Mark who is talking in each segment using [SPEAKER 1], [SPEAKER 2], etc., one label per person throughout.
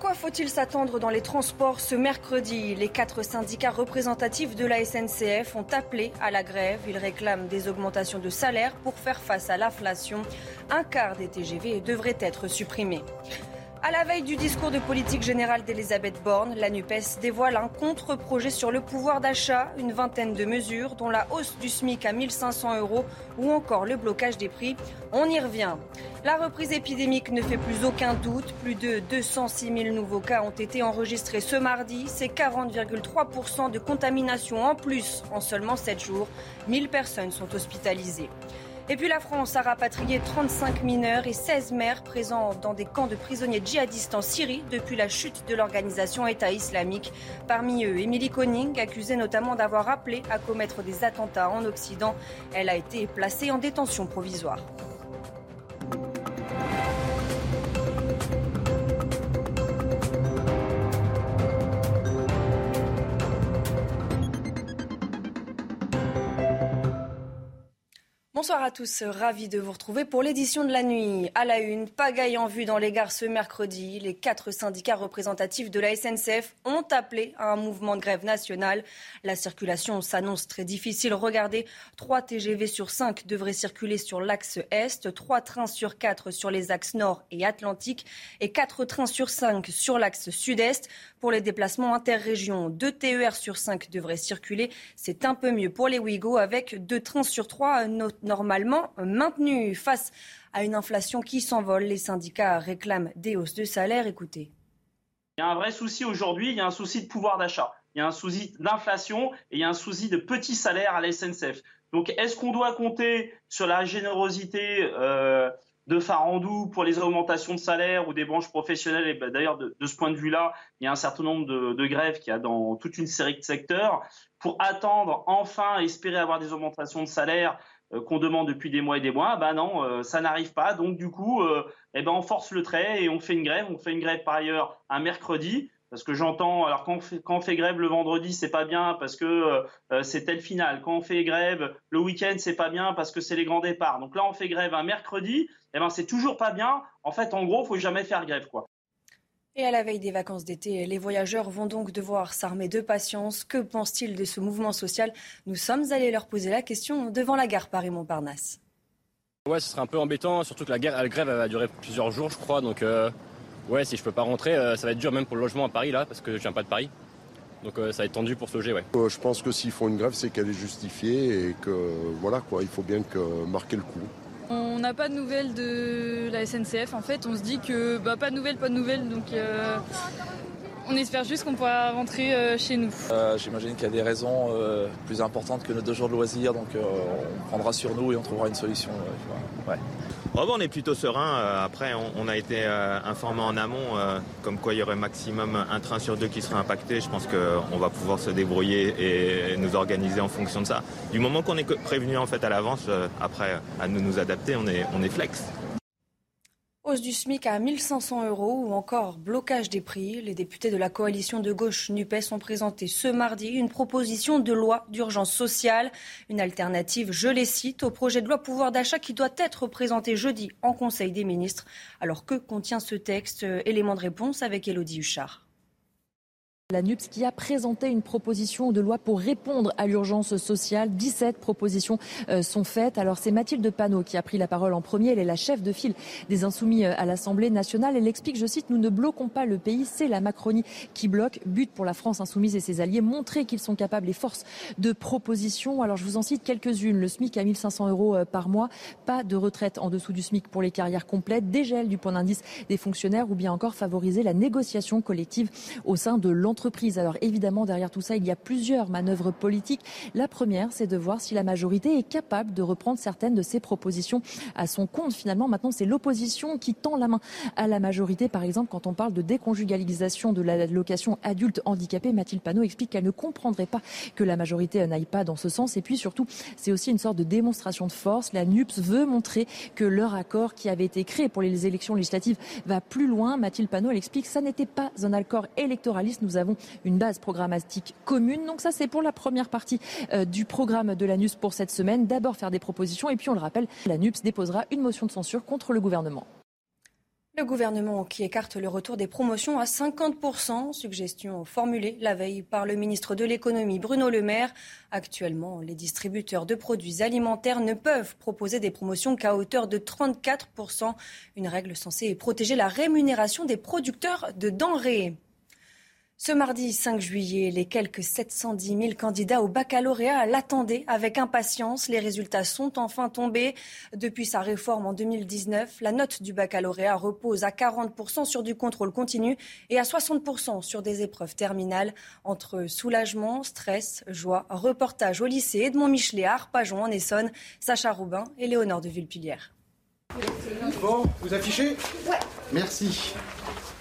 [SPEAKER 1] quoi faut-il s'attendre dans les transports ce mercredi? Les quatre syndicats représentatifs de la SNCF ont appelé à la grève. Ils réclament des augmentations de salaire pour faire face à l'inflation. Un quart des TGV devrait être supprimé. À la veille du discours de politique générale d'Elisabeth Borne, la NUPES dévoile un contre-projet sur le pouvoir d'achat, une vingtaine de mesures, dont la hausse du SMIC à 1500 euros ou encore le blocage des prix. On y revient. La reprise épidémique ne fait plus aucun doute. Plus de 206 000 nouveaux cas ont été enregistrés ce mardi. C'est 40,3% de contamination en plus en seulement 7 jours. 1000 personnes sont hospitalisées. Et puis la France a rapatrié 35 mineurs et 16 mères présents dans des camps de prisonniers djihadistes en Syrie depuis la chute de l'organisation État islamique. Parmi eux, Émilie Koning, accusée notamment d'avoir appelé à commettre des attentats en Occident. Elle a été placée en détention provisoire. Bonsoir à tous, ravi de vous retrouver pour l'édition de la nuit. À la une, pagaille en vue dans les gares ce mercredi. Les quatre syndicats représentatifs de la SNCF ont appelé à un mouvement de grève nationale. La circulation s'annonce très difficile. Regardez, 3 TGV sur 5 devraient circuler sur l'axe Est, 3 trains sur 4 sur les axes Nord et Atlantique et 4 trains sur 5 sur l'axe Sud-Est. Pour les déplacements interrégions, 2 TER sur 5 devraient circuler. C'est un peu mieux pour les Ouigo avec 2 trains sur 3 normalement maintenus. Face à une inflation qui s'envole, les syndicats réclament des hausses de salaire. Écoutez.
[SPEAKER 2] Il y a un vrai souci aujourd'hui, il y a un souci de pouvoir d'achat, il y a un souci d'inflation et il y a un souci de petits salaires à la SNCF. Donc est-ce qu'on doit compter sur la générosité euh, de Farandou pour les augmentations de salaire ou des branches professionnelles. Et ben, d'ailleurs, de, ce point de vue-là, il y a un certain nombre de, de grèves qu'il y a dans toute une série de secteurs. Pour attendre, enfin, espérer avoir des augmentations de salaire euh, qu'on demande depuis des mois et des mois, ben non, euh, ça n'arrive pas. Donc du coup, euh, eh ben, on force le trait et on fait une grève. On fait une grève par ailleurs un mercredi. Parce que j'entends, alors quand on, fait, quand on fait grève le vendredi, c'est pas bien parce que euh, c'est tel final. Quand on fait grève le week-end, c'est pas bien parce que c'est les grands départs. Donc là, on fait grève un mercredi, eh ben c'est toujours pas bien. En fait, en gros, faut jamais faire grève, quoi.
[SPEAKER 1] Et à la veille des vacances d'été, les voyageurs vont donc devoir s'armer de patience. Que pensent-ils de ce mouvement social? Nous sommes allés leur poser la question devant la gare Paris-Montparnasse.
[SPEAKER 3] Ouais, ce serait un peu embêtant, surtout que la, guerre, la grève va durer plusieurs jours, je crois. Donc, euh, ouais, si je peux pas rentrer, euh, ça va être dur même pour le logement à Paris, là, parce que je viens pas de Paris. Donc, euh, ça va être tendu pour se loger, ouais.
[SPEAKER 4] je pense que s'ils font une grève, c'est qu'elle est justifiée et que, voilà, quoi, il faut bien que marquer le coup.
[SPEAKER 5] On n'a pas de nouvelles de la SNCF en fait, on se dit que bah, pas de nouvelles, pas de nouvelles, donc euh, on espère juste qu'on pourra rentrer euh, chez nous.
[SPEAKER 6] Euh, J'imagine qu'il y a des raisons euh, plus importantes que nos deux jours de loisirs, donc euh, on prendra sur nous et on trouvera une solution. Ouais.
[SPEAKER 7] Oh on est plutôt serein. Après, on, a été informé en amont, comme quoi il y aurait maximum un train sur deux qui serait impacté. Je pense qu'on va pouvoir se débrouiller et nous organiser en fonction de ça. Du moment qu'on est prévenu en fait à l'avance, après à nous nous adapter, on est, on est flex.
[SPEAKER 1] Hausse du SMIC à 1500 euros ou encore blocage des prix. Les députés de la coalition de gauche NUPES ont présenté ce mardi une proposition de loi d'urgence sociale. Une alternative, je les cite, au projet de loi pouvoir d'achat qui doit être présenté jeudi en Conseil des ministres. Alors que contient ce texte Élément de réponse avec Elodie Huchard.
[SPEAKER 8] La NUPS qui a présenté une proposition de loi pour répondre à l'urgence sociale. 17 propositions euh, sont faites. Alors c'est Mathilde Panot qui a pris la parole en premier. Elle est la chef de file des Insoumis à l'Assemblée nationale. Elle explique, je cite, nous ne bloquons pas le pays, c'est la Macronie qui bloque. But pour la France insoumise et ses alliés, montrer qu'ils sont capables et force de propositions. Alors je vous en cite quelques-unes. Le SMIC à 1500 euros euh, par mois, pas de retraite en dessous du SMIC pour les carrières complètes, dégel du point d'indice des fonctionnaires ou bien encore favoriser la négociation collective au sein de l'entreprise Alors évidemment, derrière tout ça, il y a plusieurs manœuvres politiques. La première, c'est de voir si la majorité est capable de reprendre certaines de ses propositions à son compte. Finalement, maintenant, c'est l'opposition qui tend la main à la majorité. Par exemple, quand on parle de déconjugalisation de la location adulte handicapé, Mathilde Panot explique qu'elle ne comprendrait pas que la majorité n'aille pas dans ce sens. Et puis surtout, c'est aussi une sorte de démonstration de force. La NUPS veut montrer que leur accord qui avait été créé pour les élections législatives va plus loin. Mathilde Panot, elle explique que ça n'était pas un accord électoraliste. Nous avons une base programmatique commune. Donc ça, c'est pour la première partie euh, du programme de la NUPS pour cette semaine. D'abord faire des propositions et puis on le rappelle, la NUPS déposera une motion de censure contre le gouvernement.
[SPEAKER 1] Le gouvernement qui écarte le retour des promotions à 50%, suggestion formulée la veille par le ministre de l'économie Bruno Le Maire. Actuellement, les distributeurs de produits alimentaires ne peuvent proposer des promotions qu'à hauteur de 34%, une règle censée protéger la rémunération des producteurs de denrées. Ce mardi 5 juillet, les quelques 710 000 candidats au baccalauréat l'attendaient avec impatience. Les résultats sont enfin tombés. Depuis sa réforme en 2019, la note du baccalauréat repose à 40% sur du contrôle continu et à 60% sur des épreuves terminales. Entre soulagement, stress, joie, reportage au lycée Edmond Michelet à Arpajon en Essonne, Sacha Robin et Léonore de Villepillière.
[SPEAKER 9] Bon, vous affichez?
[SPEAKER 10] Ouais.
[SPEAKER 9] Merci.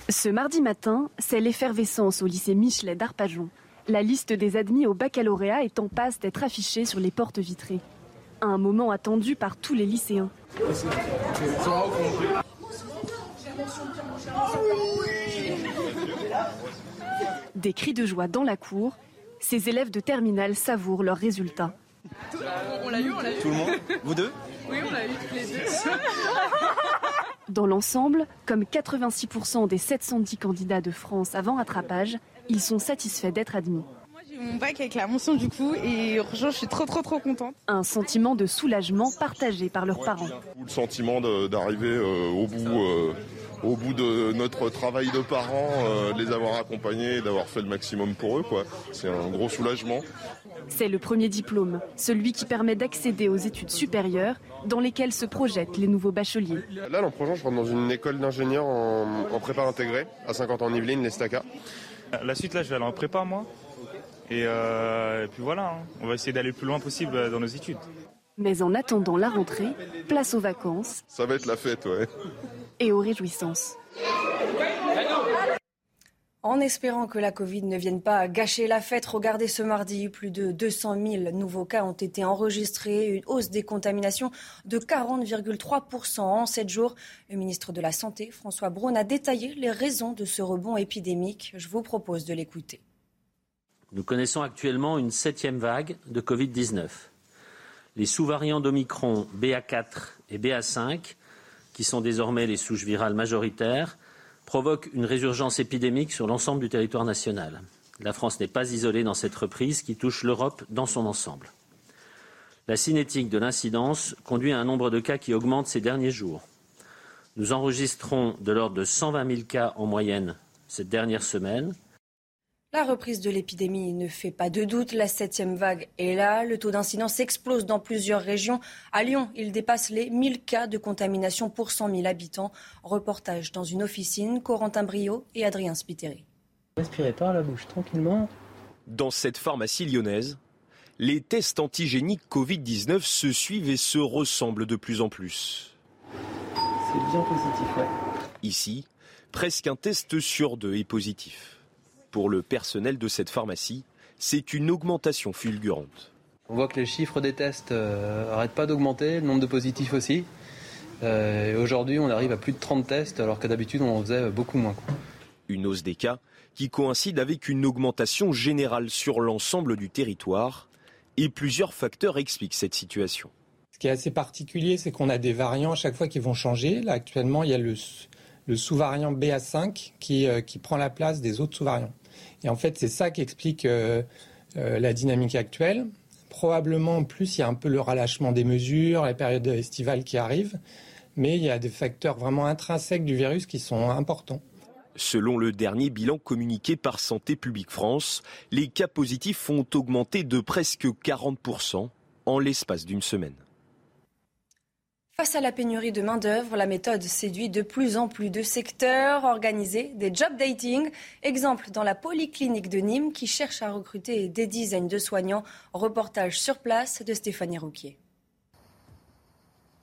[SPEAKER 10] Ce mardi matin, c'est l'effervescence au lycée Michelet d'Arpajon. La liste des admis au baccalauréat est en passe d'être affichée sur les portes vitrées. Un moment attendu par tous les lycéens. Des cris de joie dans la cour, ces élèves de terminale savourent leurs résultats.
[SPEAKER 11] On l'a eu, on l'a eu.
[SPEAKER 9] Tout le monde? Vous deux?
[SPEAKER 11] Oui, on l'a eu tous les deux.
[SPEAKER 10] Dans l'ensemble, comme 86% des 710 candidats de France avant rattrapage, ils sont satisfaits d'être admis.
[SPEAKER 11] Mon bac avec la mention du coup et je suis trop, trop, trop contente.
[SPEAKER 10] Un sentiment de soulagement partagé par leurs parents.
[SPEAKER 4] Le sentiment d'arriver euh, au bout. euh, au bout de notre travail de parents, euh, de les avoir accompagnés et d'avoir fait le maximum pour eux. quoi. C'est un gros soulagement.
[SPEAKER 10] C'est le premier diplôme, celui qui permet d'accéder aux études supérieures dans lesquelles se projettent les nouveaux bacheliers.
[SPEAKER 12] Là, l'an prochain, je rentre dans une école d'ingénieur en, en prépa intégrée à 50 ans en Yvelines, l'Estaca.
[SPEAKER 13] La suite, là, je vais aller en prépa, moi. Et, euh, et puis voilà, hein. on va essayer d'aller le plus loin possible euh, dans nos études.
[SPEAKER 10] Mais en attendant la rentrée, place aux vacances
[SPEAKER 4] Ça va être la fête, ouais.
[SPEAKER 10] et aux réjouissances.
[SPEAKER 1] En espérant que la Covid ne vienne pas gâcher la fête, regardez ce mardi, plus de 200 000 nouveaux cas ont été enregistrés, une hausse des contaminations de 40,3% en 7 jours. Le ministre de la Santé, François Braun, a détaillé les raisons de ce rebond épidémique. Je vous propose de l'écouter.
[SPEAKER 14] Nous connaissons actuellement une septième vague de Covid-19. Les sous-variants d'Omicron BA4 et BA5, qui sont désormais les souches virales majoritaires, provoquent une résurgence épidémique sur l'ensemble du territoire national. La France n'est pas isolée dans cette reprise qui touche l'Europe dans son ensemble. La cinétique de l'incidence conduit à un nombre de cas qui augmente ces derniers jours. Nous enregistrons de l'ordre de 120 000 cas en moyenne cette dernière semaine.
[SPEAKER 1] La reprise de l'épidémie ne fait pas de doute. La septième vague est là. Le taux d'incidence explose dans plusieurs régions. À Lyon, il dépasse les 1000 cas de contamination pour 100 000 habitants. Reportage dans une officine, Corentin Brio et Adrien Spiteri.
[SPEAKER 15] Respirez par la bouche tranquillement.
[SPEAKER 16] Dans cette pharmacie lyonnaise, les tests antigéniques Covid-19 se suivent et se ressemblent de plus en plus.
[SPEAKER 15] C'est bien positif, ouais.
[SPEAKER 16] Ici, presque un test sur deux est positif. Pour le personnel de cette pharmacie, c'est une augmentation fulgurante.
[SPEAKER 15] On voit que les chiffres des tests n'arrêtent pas d'augmenter, le nombre de positifs aussi. Euh, Aujourd'hui, on arrive à plus de 30 tests, alors que d'habitude, on en faisait beaucoup moins. quoi.
[SPEAKER 16] Une hausse des cas qui coïncide avec une augmentation générale sur l'ensemble du territoire. Et plusieurs facteurs expliquent cette situation.
[SPEAKER 17] Ce qui est assez particulier, c'est qu'on a des variants à chaque fois qui vont changer. Là, actuellement, il y a le, le sous-variant BA5 qui, euh, qui prend la place des autres sous-variants. Et en fait, c'est ça qui explique euh, euh, la dynamique actuelle. Probablement, en plus, il y a un peu le relâchement des mesures, la période estivale qui arrive. Mais il y a des facteurs vraiment intrinsèques du virus qui sont importants.
[SPEAKER 16] Selon le dernier bilan communiqué par Santé publique France, les cas positifs ont augmenté de presque 40% en l'espace d'une semaine.
[SPEAKER 1] Face à la pénurie de main-d'œuvre, la méthode séduit de plus en plus de secteurs. Organiser des job dating. Exemple dans la polyclinique de Nîmes qui cherche à recruter des dizaines de soignants. Reportage sur place de Stéphanie Rouquier.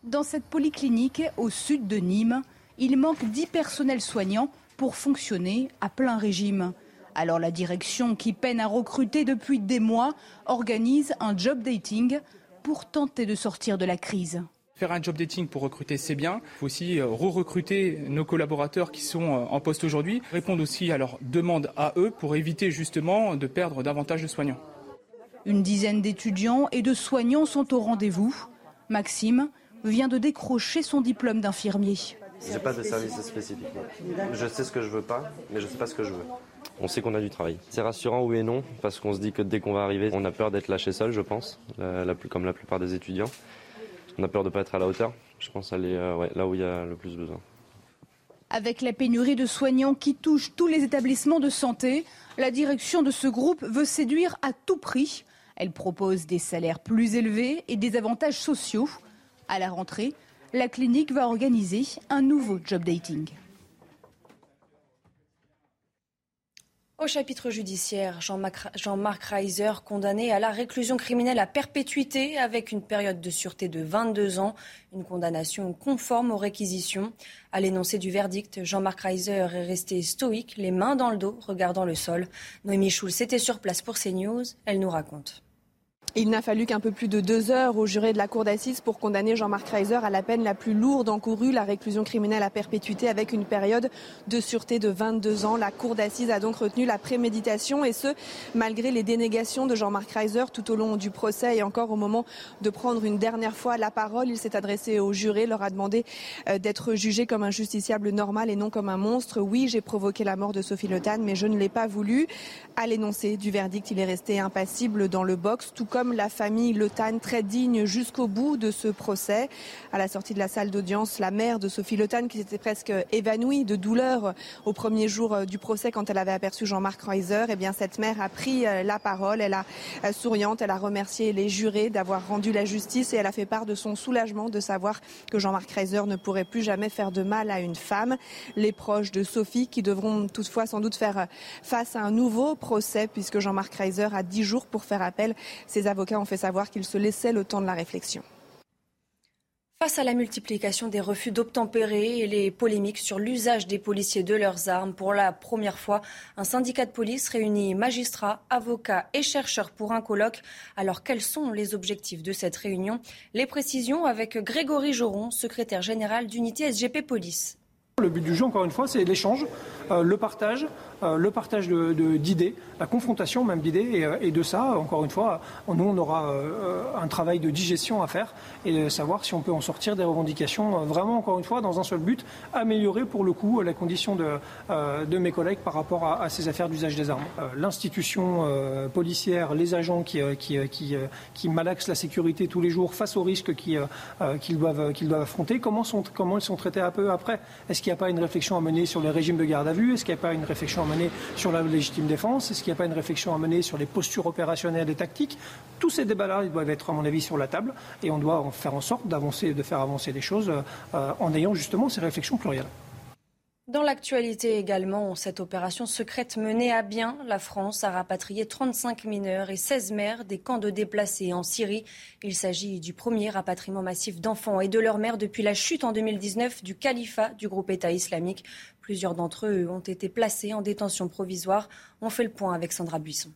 [SPEAKER 18] Dans cette polyclinique au sud de Nîmes, il manque 10 personnels soignants pour fonctionner à plein régime. Alors la direction, qui peine à recruter depuis des mois, organise un job dating pour tenter de sortir de la crise.
[SPEAKER 19] Faire un job dating pour recruter, c'est bien. Il faut aussi euh, re-recruter nos collaborateurs qui sont euh, en poste aujourd'hui, répondre aussi à leurs demandes à eux pour éviter justement de perdre davantage de soignants.
[SPEAKER 18] Une dizaine d'étudiants et de soignants sont au rendez-vous. Maxime vient de décrocher son diplôme d'infirmier.
[SPEAKER 20] J'ai pas de service spécifique. Je sais ce que je veux pas, mais je sais pas ce que je veux. On sait qu'on a du travail. C'est rassurant oui et non, parce qu'on se dit que dès qu'on va arriver, on a peur d'être lâché seul, je pense, la, comme la plupart des étudiants. On a peur de ne pas être à la hauteur. Je pense aller euh, là où il y a le plus besoin.
[SPEAKER 18] Avec la pénurie de soignants qui touche tous les établissements de santé, la direction de ce groupe veut séduire à tout prix. Elle propose des salaires plus élevés et des avantages sociaux. À la rentrée, la clinique va organiser un nouveau job dating.
[SPEAKER 1] Au chapitre judiciaire, Jean-Marc Reiser, condamné à la réclusion criminelle à perpétuité avec une période de sûreté de 22 ans, une condamnation conforme aux réquisitions. À l'énoncé du verdict, Jean-Marc Reiser est resté stoïque, les mains dans le dos, regardant le sol. Noémie Schulz était sur place pour CNews. Elle nous raconte.
[SPEAKER 21] Il n'a fallu qu'un peu plus de deux heures au juré de la cour d'assises pour condamner Jean-Marc Reiser à la peine la plus lourde encourue, la réclusion criminelle à perpétuité avec une période de sûreté de 22 ans. La cour d'assises a donc retenu la préméditation et ce, malgré les dénégations de Jean-Marc Reiser tout au long du procès et encore au moment de prendre une dernière fois la parole. Il s'est adressé au juré, leur a demandé euh, d'être jugé comme un justiciable normal et non comme un monstre. Oui, j'ai provoqué la mort de Sophie Le mais je ne l'ai pas voulu. À l'énoncé du verdict, il est resté impassible dans le box, tout comme la famille Le très digne jusqu'au bout de ce procès. À la sortie de la salle d'audience, la mère de Sophie Le qui s'était presque évanouie de douleur au premier jour euh, du procès quand elle avait aperçu Jean-Marc Reiser, eh bien cette mère a pris euh, la parole. Elle a euh, souriante, elle a remercié les jurés d'avoir rendu la justice et elle a fait part de son soulagement de savoir que Jean-Marc Reiser ne pourrait plus jamais faire de mal à une femme. Les proches de Sophie qui devront toutefois sans doute faire face à un nouveau procès puisque Jean-Marc Reiser a dix jours pour faire appel. Ont fait savoir qu'ils se laissaient le temps de la réflexion.
[SPEAKER 1] Face à la multiplication des refus d'obtempérer et les polémiques sur l'usage des policiers de leurs armes, pour la première fois, un syndicat de police réunit magistrats, avocats et chercheurs pour un colloque. Alors quels sont les objectifs de cette réunion? Les précisions avec Grégory Joron, secrétaire général d'unité SGP Police.
[SPEAKER 22] Le but du jeu, encore une fois, c'est l'échange, euh, le partage, euh, le partage d'idées, la confrontation même d'idées. Euh, et, de ça, encore une fois, nous, on aura un travail de digestion à faire et savoir si on peut en sortir des revendications, vraiment, encore une fois, dans un seul but, améliorer pour le coup la condition de, de mes collègues par rapport à, ces affaires d'usage des armes. L'institution policière, les agents qui, qui, qui, qui, malaxent la sécurité tous les jours face aux risques qu'ils doivent, qu'ils doivent affronter, comment, sont, comment ils sont traités un peu après? Est-ce qu'il n'y a pas une réflexion à mener sur les régimes de garde à Est-ce qu'il n'y a pas une réflexion à mener sur la légitime défense? Est-ce qu'il n'y a pas une réflexion à mener sur les postures opérationnelles et tactiques? Tous ces débats-là, doivent être, à mon avis, sur la table et on doit faire en sorte d'avancer, de faire avancer les choses euh, en ayant justement ces réflexions plurielles.
[SPEAKER 1] Dans l'actualité également, cette opération secrète menée à bien, la France a rapatrié 35 mineurs et 16 mères des camps de déplacés en Syrie. Il s'agit du premier rapatriement massif d'enfants et de leurs mères depuis la chute en 2019 du califat du groupe État islamique. Plusieurs d'entre eux ont été placés en détention provisoire. On fait le point avec Sandra Buisson.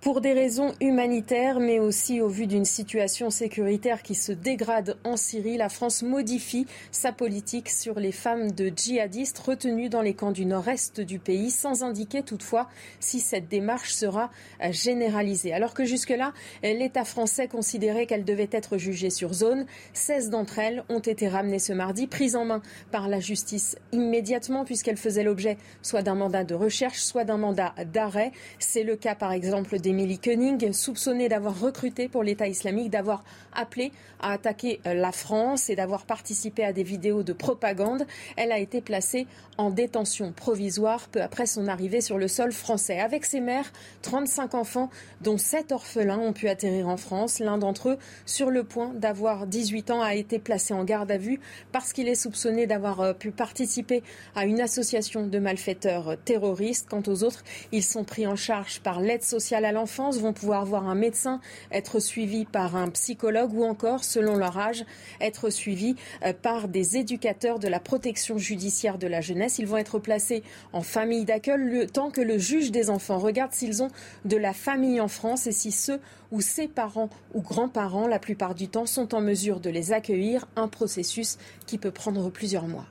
[SPEAKER 23] Pour des raisons humanitaires, mais aussi au vu d'une situation sécuritaire qui se dégrade en Syrie, la France modifie sa politique sur les femmes de djihadistes retenues dans les camps du nord-est du pays, sans indiquer toutefois si cette démarche sera généralisée. Alors que jusque-là, l'État français considérait qu'elle devait être jugée sur zone. 16 d'entre elles ont été ramenées ce mardi, prises en main par la justice immédiatement, puisqu'elles faisaient l'objet soit d'un mandat de recherche, soit d'un mandat d'arrêt. C'est le cas, par exemple, des d'Emily Koenig, soupçonnée d'avoir recruté pour l'État islamique, d'avoir appelé à attaquer euh, la France et d'avoir participé à des vidéos de propagande. Elle a été placée en détention provisoire peu après son arrivée sur le sol français. Avec ses mères, 35 enfants, dont 7 orphelins, ont pu atterrir en France. L'un d'entre eux, sur le point d'avoir 18 ans, a été placé en garde à vue parce qu'il est soupçonné d'avoir euh, pu participer à une association de malfaiteurs terroristes. Quant aux autres, ils sont pris en charge par l'aide sociale à l'enfance, vont pouvoir voir un médecin, être suivis par un psychologue ou encore, selon leur âge, être suivis euh, par des éducateurs de la protection judiciaire de la jeunesse. Ils vont être placés en famille d'accueil temps que le juge des enfants regarde s'ils ont de la famille en France et si ceux ou ses parents ou grands-parents, la plupart du temps, sont en mesure de les accueillir, un processus qui peut prendre plusieurs mois.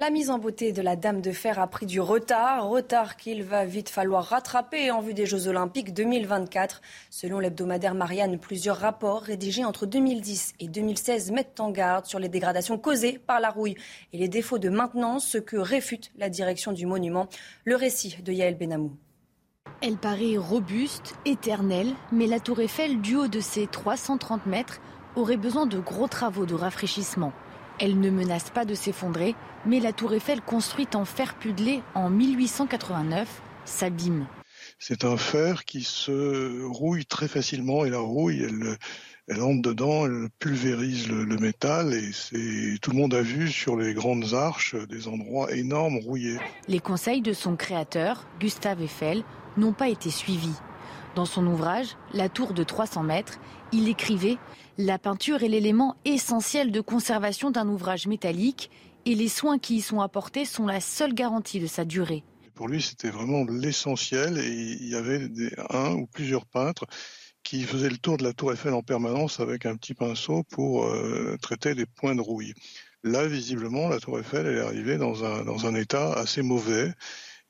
[SPEAKER 1] La mise en beauté de la Dame de Fer a pris du retard, retard qu'il va vite falloir rattraper en vue des Jeux Olympiques 2024. Selon l'hebdomadaire Marianne, plusieurs rapports rédigés entre 2010 et 2016 mettent en garde sur les dégradations causées par la rouille et les défauts de maintenance, ce que réfute la direction du monument. Le récit de Yael Benamou.
[SPEAKER 24] Elle paraît robuste, éternelle, mais la tour Eiffel, du haut de ses 330 mètres, aurait besoin de gros travaux de rafraîchissement. Elle ne menace pas de s'effondrer, mais la tour Eiffel construite en fer pudelé en 1889 s'abîme.
[SPEAKER 25] C'est un fer qui se rouille très facilement et la rouille, elle, elle entre dedans, elle pulvérise le, le métal et c'est tout le monde a vu sur les grandes arches des endroits énormes rouillés.
[SPEAKER 24] Les conseils de son créateur, Gustave Eiffel, n'ont pas été suivis. Dans son ouvrage, La tour de 300 mètres, il écrivait La peinture est l'élément essentiel de conservation d'un ouvrage métallique et les soins qui y sont apportés sont la seule garantie de sa durée.
[SPEAKER 25] Pour lui, c'était vraiment l'essentiel et il y avait des, un ou plusieurs peintres qui faisaient le tour de la tour Eiffel en permanence avec un petit pinceau pour euh, traiter des points de rouille. Là, visiblement, la tour Eiffel est arrivée dans un état assez mauvais.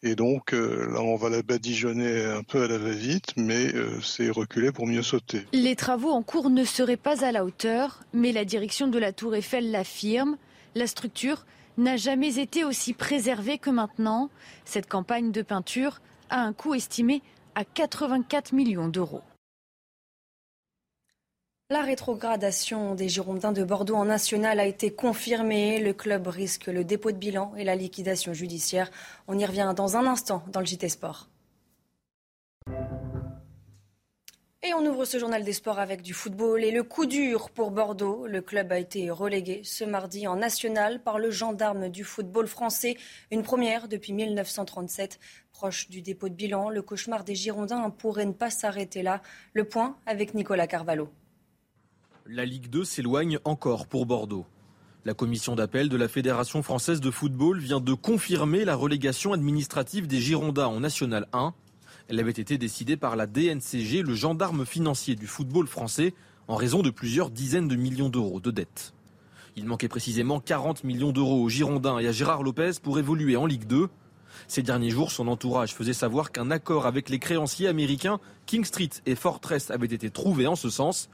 [SPEAKER 25] Et donc euh, là, on va la badigeonner un peu à la va-vite, mais euh, c'est reculer pour mieux sauter.
[SPEAKER 24] Les travaux en cours ne seraient pas à la hauteur, mais la direction de la tour Eiffel l'affirme. La structure n'a jamais été aussi préservée que maintenant. Cette campagne de peinture a un coût estimé à 84 millions d'euros.
[SPEAKER 1] La rétrogradation des Girondins de Bordeaux en national a été confirmée. Le club risque le dépôt de bilan et la liquidation judiciaire. On y revient dans un instant dans le JT Sport. Et on ouvre ce journal des sports avec du football et le coup dur pour Bordeaux. Le club a été relégué ce mardi en national par le gendarme du football français, une première depuis 1937. Proche du dépôt de bilan, le cauchemar des Girondins pourrait ne pas s'arrêter là. Le point avec Nicolas Carvalho.
[SPEAKER 26] La Ligue 2 s'éloigne encore pour Bordeaux. La commission d'appel de la Fédération française de football vient de confirmer la relégation administrative des Girondins en National 1. Elle avait été décidée par la DNCG, le gendarme financier du football français, en raison de plusieurs dizaines de millions d'euros de dettes. Il manquait précisément 40 millions d'euros aux Girondins et à Gérard Lopez pour évoluer en Ligue 2. Ces derniers jours, son entourage faisait savoir qu'un accord avec les créanciers américains King Street et Fortress avait été trouvé en ce sens.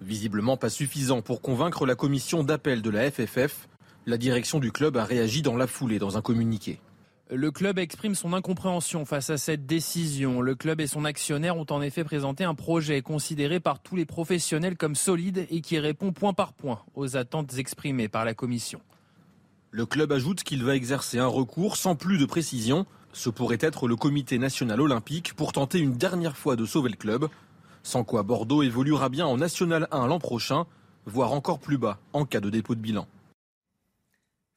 [SPEAKER 26] Visiblement pas suffisant pour convaincre la commission d'appel de la FFF, la direction du club a réagi dans la foulée dans un communiqué.
[SPEAKER 27] Le club exprime son incompréhension face à cette décision. Le club et son actionnaire ont en effet présenté un projet considéré par tous les professionnels comme solide et qui répond point par point aux attentes exprimées par la commission.
[SPEAKER 26] Le club ajoute qu'il va exercer un recours sans plus de précision. Ce pourrait être le comité national olympique pour tenter une dernière fois de sauver le club. Sans quoi Bordeaux évoluera bien en National 1 l'an prochain, voire encore plus bas en cas de dépôt de bilan.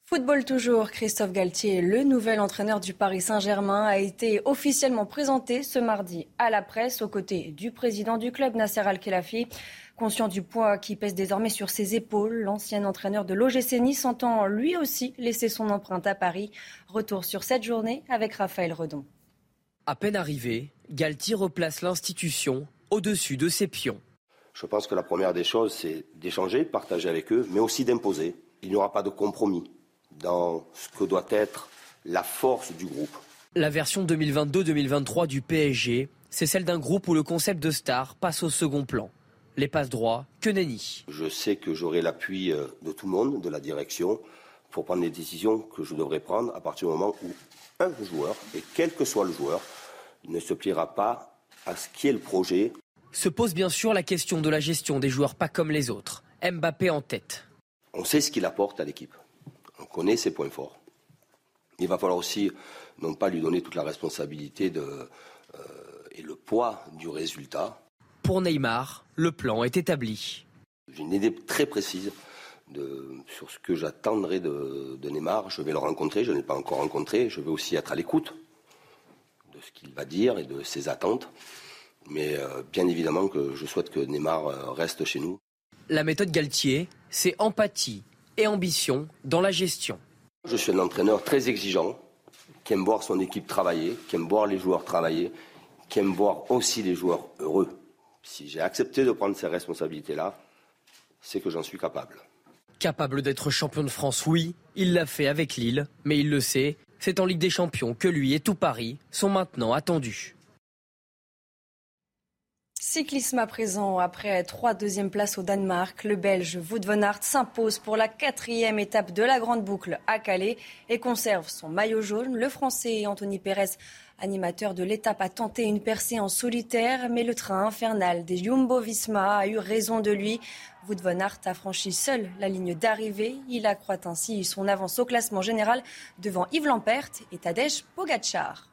[SPEAKER 1] Football toujours, Christophe Galtier, le nouvel entraîneur du Paris Saint-Germain, a été officiellement présenté ce mardi à la presse aux côtés du président du club, Nasser Al-Khelaifi. Conscient du poids qui pèse désormais sur ses épaules, l'ancien entraîneur de l'OGC Nice entend lui aussi laisser son empreinte à Paris. Retour sur cette journée avec Raphaël Redon.
[SPEAKER 28] À peine arrivé, Galtier replace l'institution au-dessus de ses pions.
[SPEAKER 29] Je pense que la première des choses, c'est d'échanger, de partager avec eux, mais aussi d'imposer. Il n'y aura pas de compromis dans ce que doit être la force du groupe.
[SPEAKER 28] La version 2022-2023 du PSG, c'est celle d'un groupe où le concept de star passe au second plan. Les passes droits, que nenni.
[SPEAKER 29] Je sais que j'aurai l'appui euh, de tout le monde, de la direction, pour prendre les décisions que je devrais prendre à partir du moment où un joueur, et quel que soit le joueur, ne se pliera pas à ce qui est le projet.
[SPEAKER 28] Se pose bien sûr la question de la gestion des joueurs pas comme les autres. Mbappé en tête.
[SPEAKER 29] On sait ce qu'il apporte à l'équipe. On connaît ses points forts. Il va falloir aussi non pas lui donner toute la responsabilité de, euh, et le poids du résultat.
[SPEAKER 28] Pour Neymar, le plan est établi.
[SPEAKER 29] J'ai une idée très précise de, sur ce que j'attendrai de, de, Neymar. Je vais le rencontrer, je ne l'ai pas encore rencontré. Je vais aussi être à l'écoute de ce qu'il va dire et de ses attentes. Mais euh, bien évidemment que je souhaite que Neymar euh, reste chez nous.
[SPEAKER 28] La méthode Galtier, c'est empathie et ambition dans la gestion.
[SPEAKER 29] Je suis un entraîneur très exigeant, qui aime voir son équipe travailler, qui aime voir les joueurs travailler, qui aime voir aussi les joueurs heureux. Si j'ai accepté de prendre ces responsabilités-là, c'est que j'en suis capable.
[SPEAKER 28] Capable d'être champion de France, oui, il l'a fait avec Lille, mais il le sait, c'est en Ligue des Champions que lui et tout Paris sont maintenant attendus.
[SPEAKER 1] Cyclisme à présent, après trois deuxièmes places au Danemark, le Belge Wout van Aert s'impose pour la quatrième étape de la Grande Boucle à Calais et conserve son maillot jaune. Le Français Anthony Pérez, animateur de l'étape, a tenté une percée en solitaire, mais le train infernal des Jumbo-Visma a eu raison de lui. Wout van Aert a franchi seul la ligne d'arrivée. Il accroît ainsi son avance au classement général devant Yves Lampert et Tadej Pogacar.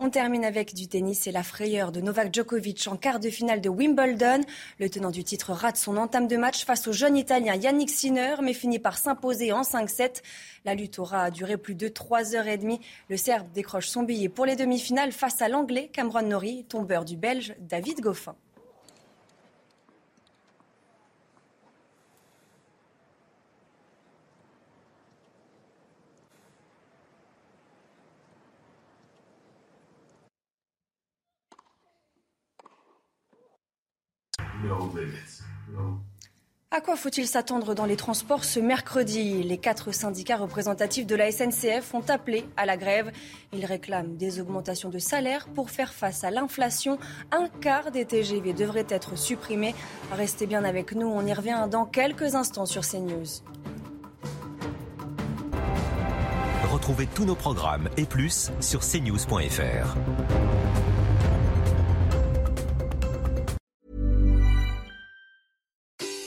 [SPEAKER 1] On termine avec du tennis et la frayeur de Novak Djokovic en quart de finale de Wimbledon. Le tenant du titre rate son entame de match face au jeune Italien Yannick Sinner, mais finit par s'imposer en 5-7. La lutte aura duré plus de 3 heures et demie. Le Serbe décroche son billet pour les demi-finales face à l'Anglais Cameron Norrie, tombeur du Belge David Goffin. À quoi faut-il s'attendre dans les transports ce mercredi? Les quatre syndicats représentatifs de la SNCF ont appelé à la grève. Ils réclament des augmentations de salaire pour faire face à l'inflation. Un quart des TGV devrait être supprimé. Restez bien avec nous, on y revient dans quelques instants sur CNews.
[SPEAKER 30] Retrouvez tous nos programmes et plus sur cnews.fr.